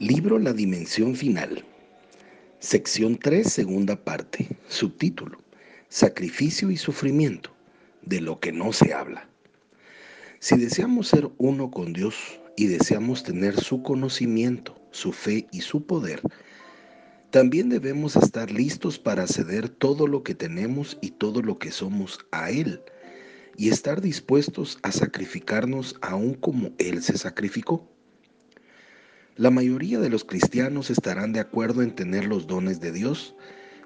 Libro La Dimensión Final. Sección 3, segunda parte. Subtítulo. Sacrificio y sufrimiento, de lo que no se habla. Si deseamos ser uno con Dios y deseamos tener su conocimiento, su fe y su poder, también debemos estar listos para ceder todo lo que tenemos y todo lo que somos a Él, y estar dispuestos a sacrificarnos aún como Él se sacrificó. La mayoría de los cristianos estarán de acuerdo en tener los dones de Dios,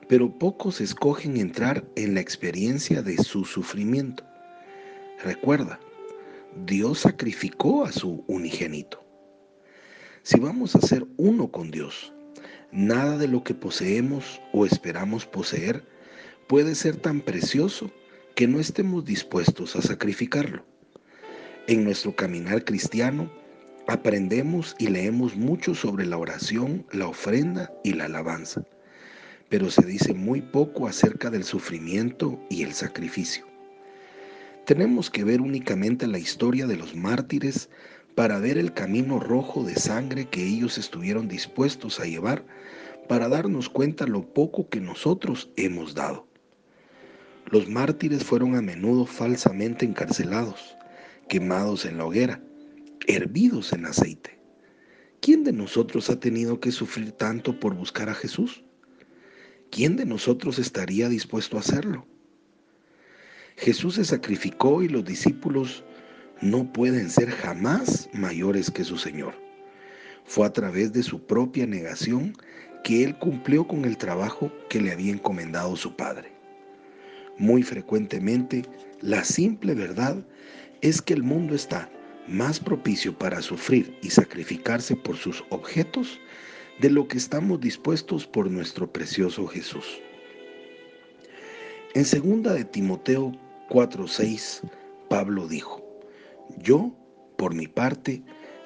pero pocos escogen entrar en la experiencia de su sufrimiento. Recuerda, Dios sacrificó a su unigénito. Si vamos a ser uno con Dios, nada de lo que poseemos o esperamos poseer puede ser tan precioso que no estemos dispuestos a sacrificarlo. En nuestro caminar cristiano, Aprendemos y leemos mucho sobre la oración, la ofrenda y la alabanza, pero se dice muy poco acerca del sufrimiento y el sacrificio. Tenemos que ver únicamente la historia de los mártires para ver el camino rojo de sangre que ellos estuvieron dispuestos a llevar para darnos cuenta lo poco que nosotros hemos dado. Los mártires fueron a menudo falsamente encarcelados, quemados en la hoguera, hervidos en aceite. ¿Quién de nosotros ha tenido que sufrir tanto por buscar a Jesús? ¿Quién de nosotros estaría dispuesto a hacerlo? Jesús se sacrificó y los discípulos no pueden ser jamás mayores que su Señor. Fue a través de su propia negación que Él cumplió con el trabajo que le había encomendado su Padre. Muy frecuentemente, la simple verdad es que el mundo está más propicio para sufrir y sacrificarse por sus objetos de lo que estamos dispuestos por nuestro precioso Jesús. En segunda de Timoteo 4:6, Pablo dijo: Yo, por mi parte,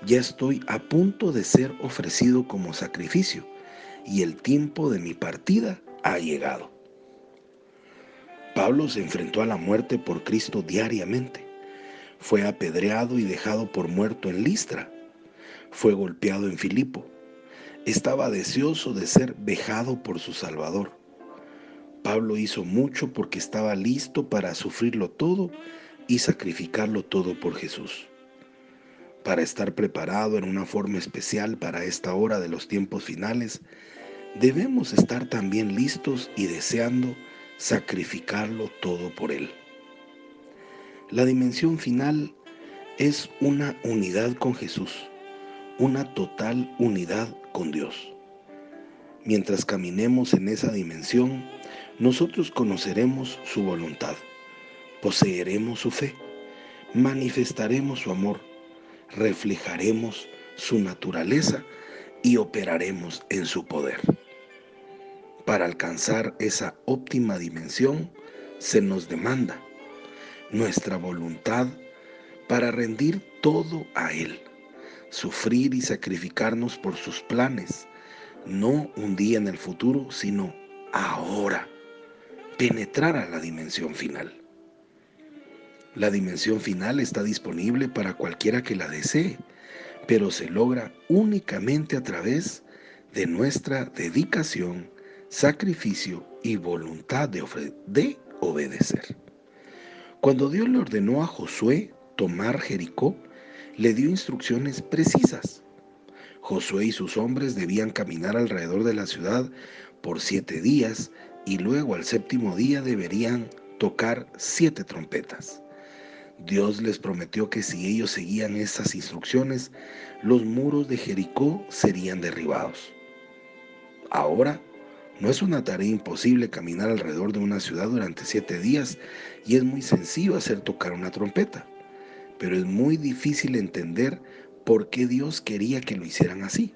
ya estoy a punto de ser ofrecido como sacrificio, y el tiempo de mi partida ha llegado. Pablo se enfrentó a la muerte por Cristo diariamente. Fue apedreado y dejado por muerto en Listra. Fue golpeado en Filipo. Estaba deseoso de ser vejado por su Salvador. Pablo hizo mucho porque estaba listo para sufrirlo todo y sacrificarlo todo por Jesús. Para estar preparado en una forma especial para esta hora de los tiempos finales, debemos estar también listos y deseando sacrificarlo todo por Él. La dimensión final es una unidad con Jesús, una total unidad con Dios. Mientras caminemos en esa dimensión, nosotros conoceremos su voluntad, poseeremos su fe, manifestaremos su amor, reflejaremos su naturaleza y operaremos en su poder. Para alcanzar esa óptima dimensión se nos demanda nuestra voluntad para rendir todo a Él, sufrir y sacrificarnos por sus planes, no un día en el futuro, sino ahora, penetrar a la dimensión final. La dimensión final está disponible para cualquiera que la desee, pero se logra únicamente a través de nuestra dedicación, sacrificio y voluntad de, de obedecer. Cuando Dios le ordenó a Josué tomar Jericó, le dio instrucciones precisas. Josué y sus hombres debían caminar alrededor de la ciudad por siete días y luego al séptimo día deberían tocar siete trompetas. Dios les prometió que si ellos seguían esas instrucciones, los muros de Jericó serían derribados. Ahora no es una tarea imposible caminar alrededor de una ciudad durante siete días y es muy sencillo hacer tocar una trompeta, pero es muy difícil entender por qué Dios quería que lo hicieran así.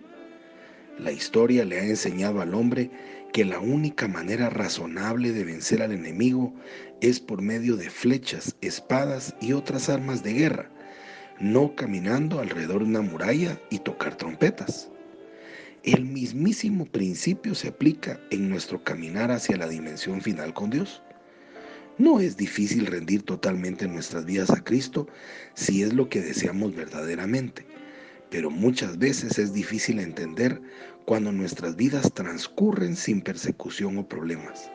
La historia le ha enseñado al hombre que la única manera razonable de vencer al enemigo es por medio de flechas, espadas y otras armas de guerra, no caminando alrededor de una muralla y tocar trompetas. El mismísimo principio se aplica en nuestro caminar hacia la dimensión final con Dios. No es difícil rendir totalmente nuestras vidas a Cristo si es lo que deseamos verdaderamente, pero muchas veces es difícil entender cuando nuestras vidas transcurren sin persecución o problemas.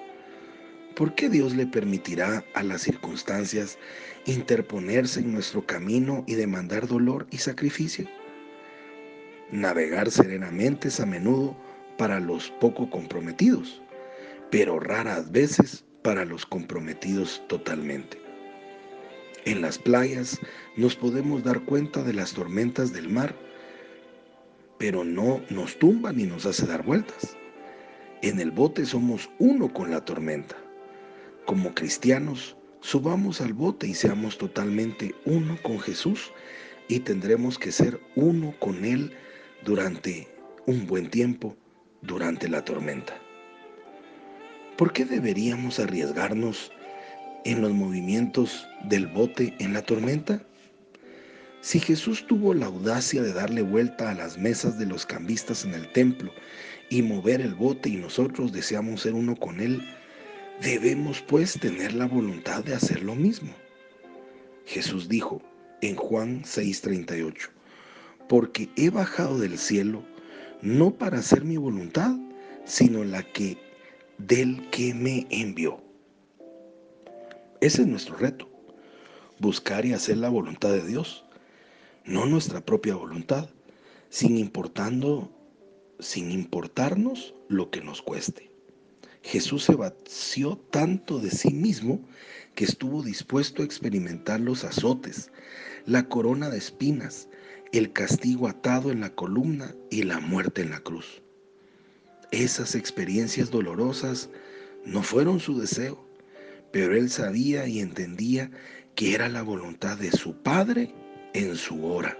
¿Por qué Dios le permitirá a las circunstancias interponerse en nuestro camino y demandar dolor y sacrificio? Navegar serenamente es a menudo para los poco comprometidos, pero raras veces para los comprometidos totalmente. En las playas nos podemos dar cuenta de las tormentas del mar, pero no nos tumba ni nos hace dar vueltas. En el bote somos uno con la tormenta. Como cristianos, subamos al bote y seamos totalmente uno con Jesús y tendremos que ser uno con Él durante un buen tiempo, durante la tormenta. ¿Por qué deberíamos arriesgarnos en los movimientos del bote en la tormenta? Si Jesús tuvo la audacia de darle vuelta a las mesas de los cambistas en el templo y mover el bote y nosotros deseamos ser uno con Él, debemos pues tener la voluntad de hacer lo mismo. Jesús dijo en Juan 6:38, porque he bajado del cielo no para hacer mi voluntad, sino la que del que me envió. Ese es nuestro reto, buscar y hacer la voluntad de Dios, no nuestra propia voluntad, sin importando, sin importarnos lo que nos cueste. Jesús se vació tanto de sí mismo que estuvo dispuesto a experimentar los azotes, la corona de espinas, el castigo atado en la columna y la muerte en la cruz. Esas experiencias dolorosas no fueron su deseo, pero él sabía y entendía que era la voluntad de su Padre en su hora.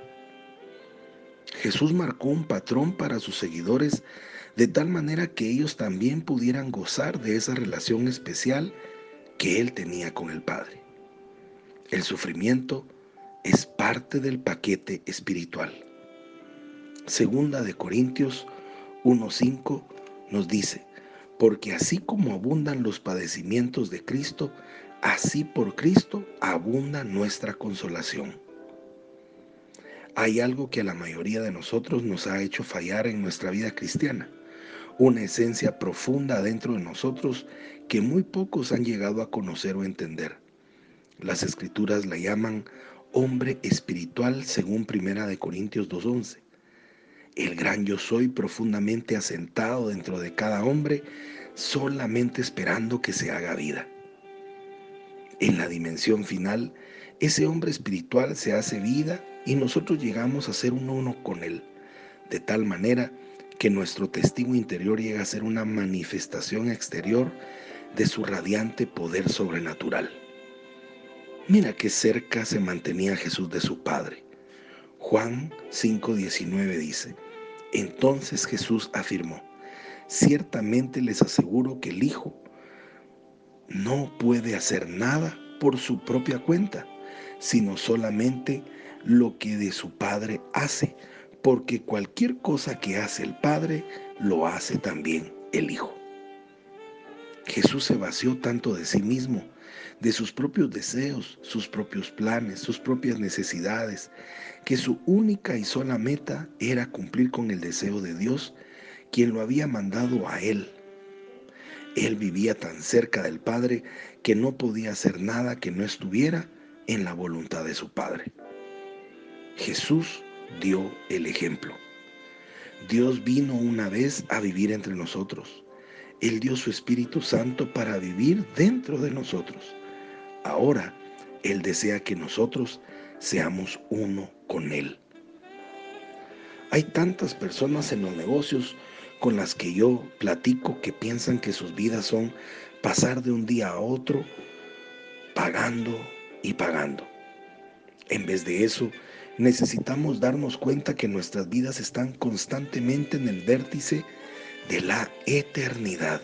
Jesús marcó un patrón para sus seguidores de tal manera que ellos también pudieran gozar de esa relación especial que él tenía con el Padre. El sufrimiento es parte del paquete espiritual. Segunda de Corintios 1.5 nos dice, porque así como abundan los padecimientos de Cristo, así por Cristo abunda nuestra consolación. Hay algo que a la mayoría de nosotros nos ha hecho fallar en nuestra vida cristiana, una esencia profunda dentro de nosotros que muy pocos han llegado a conocer o entender. Las escrituras la llaman hombre espiritual según Primera de Corintios 2:11 el gran yo soy profundamente asentado dentro de cada hombre, solamente esperando que se haga vida. En la dimensión final, ese hombre espiritual se hace vida y nosotros llegamos a ser uno uno con él, de tal manera que nuestro testigo interior llega a ser una manifestación exterior de su radiante poder sobrenatural. Mira qué cerca se mantenía Jesús de su Padre. Juan 5:19 dice, entonces Jesús afirmó, ciertamente les aseguro que el Hijo no puede hacer nada por su propia cuenta, sino solamente lo que de su Padre hace, porque cualquier cosa que hace el Padre, lo hace también el Hijo. Jesús se vació tanto de sí mismo, de sus propios deseos, sus propios planes, sus propias necesidades, que su única y sola meta era cumplir con el deseo de Dios, quien lo había mandado a él. Él vivía tan cerca del Padre que no podía hacer nada que no estuviera en la voluntad de su Padre. Jesús dio el ejemplo. Dios vino una vez a vivir entre nosotros. Él dio su Espíritu Santo para vivir dentro de nosotros. Ahora Él desea que nosotros seamos uno con Él. Hay tantas personas en los negocios con las que yo platico que piensan que sus vidas son pasar de un día a otro pagando y pagando. En vez de eso, necesitamos darnos cuenta que nuestras vidas están constantemente en el vértice de la eternidad.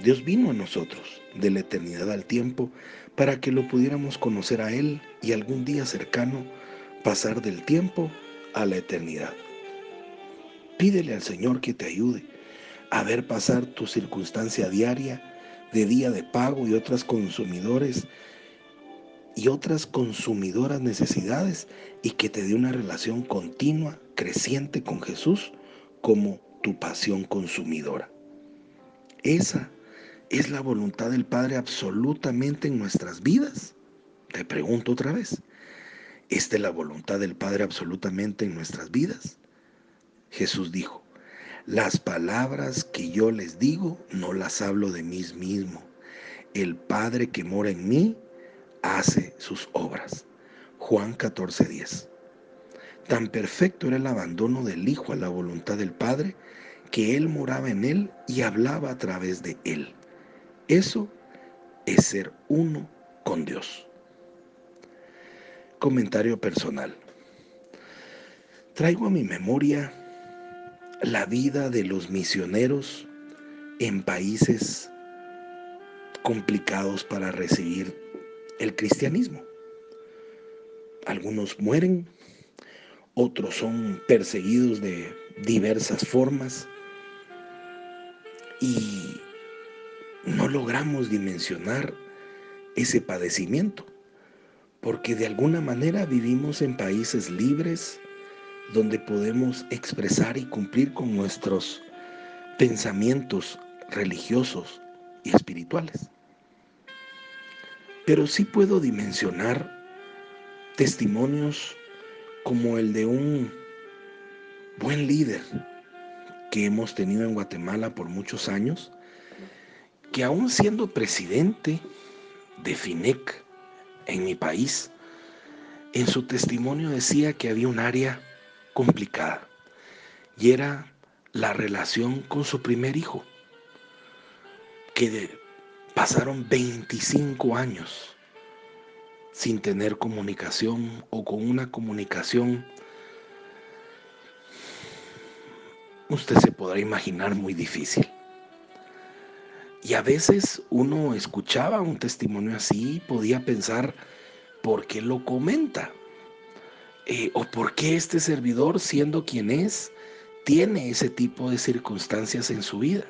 Dios vino a nosotros de la eternidad al tiempo para que lo pudiéramos conocer a Él y algún día cercano pasar del tiempo a la eternidad. Pídele al Señor que te ayude a ver pasar tu circunstancia diaria de día de pago y otras consumidores y otras consumidoras necesidades y que te dé una relación continua, creciente con Jesús como tu pasión consumidora. Esa es la voluntad del Padre absolutamente en nuestras vidas. Te pregunto otra vez, ¿esta es la voluntad del Padre absolutamente en nuestras vidas? Jesús dijo, las palabras que yo les digo no las hablo de mí mismo. El Padre que mora en mí hace sus obras. Juan 14:10. Tan perfecto era el abandono del Hijo a la voluntad del Padre que Él moraba en Él y hablaba a través de Él. Eso es ser uno con Dios. Comentario personal. Traigo a mi memoria la vida de los misioneros en países complicados para recibir el cristianismo. Algunos mueren, otros son perseguidos de diversas formas y no logramos dimensionar ese padecimiento, porque de alguna manera vivimos en países libres donde podemos expresar y cumplir con nuestros pensamientos religiosos y espirituales. Pero sí puedo dimensionar testimonios como el de un buen líder que hemos tenido en Guatemala por muchos años, que aún siendo presidente de FINEC en mi país, en su testimonio decía que había un área complicada y era la relación con su primer hijo, que pasaron 25 años sin tener comunicación o con una comunicación, usted se podrá imaginar muy difícil. Y a veces uno escuchaba un testimonio así, podía pensar, ¿por qué lo comenta? Eh, ¿O por qué este servidor, siendo quien es, tiene ese tipo de circunstancias en su vida?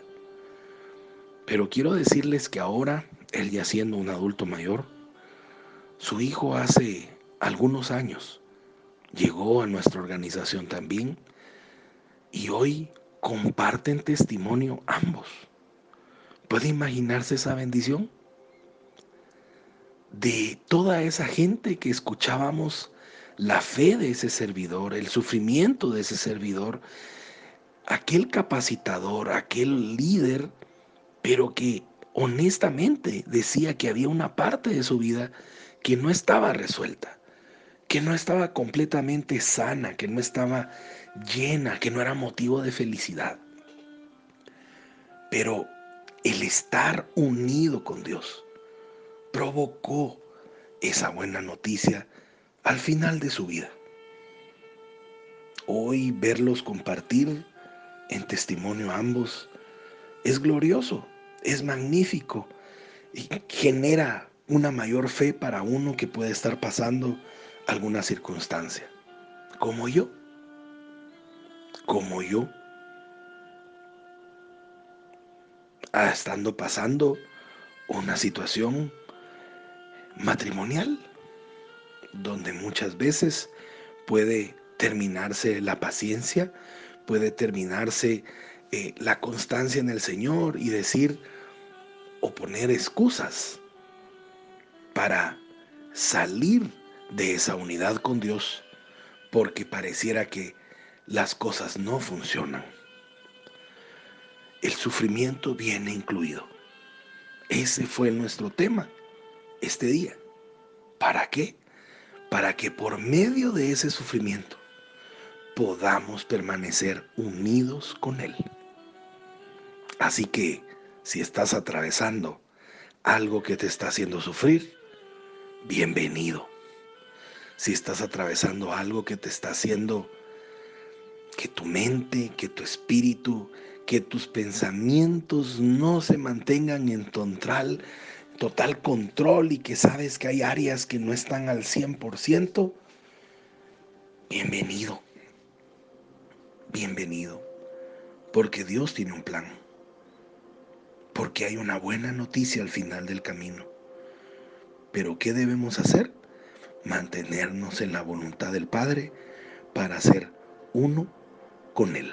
Pero quiero decirles que ahora, él ya siendo un adulto mayor, su hijo hace algunos años llegó a nuestra organización también y hoy comparten testimonio ambos. ¿Puede imaginarse esa bendición? De toda esa gente que escuchábamos la fe de ese servidor, el sufrimiento de ese servidor, aquel capacitador, aquel líder pero que honestamente decía que había una parte de su vida que no estaba resuelta, que no estaba completamente sana, que no estaba llena, que no era motivo de felicidad. Pero el estar unido con Dios provocó esa buena noticia al final de su vida. Hoy verlos compartir en testimonio ambos es glorioso es magnífico y genera una mayor fe para uno que puede estar pasando alguna circunstancia. Como yo. Como yo. Estando pasando una situación matrimonial donde muchas veces puede terminarse la paciencia, puede terminarse eh, la constancia en el Señor y decir o poner excusas para salir de esa unidad con Dios porque pareciera que las cosas no funcionan. El sufrimiento viene incluido. Ese fue nuestro tema este día. ¿Para qué? Para que por medio de ese sufrimiento podamos permanecer unidos con Él. Así que si estás atravesando algo que te está haciendo sufrir, bienvenido. Si estás atravesando algo que te está haciendo que tu mente, que tu espíritu, que tus pensamientos no se mantengan en total, total control y que sabes que hay áreas que no están al 100%, bienvenido. Bienvenido. Porque Dios tiene un plan porque hay una buena noticia al final del camino. Pero ¿qué debemos hacer? Mantenernos en la voluntad del Padre para ser uno con Él.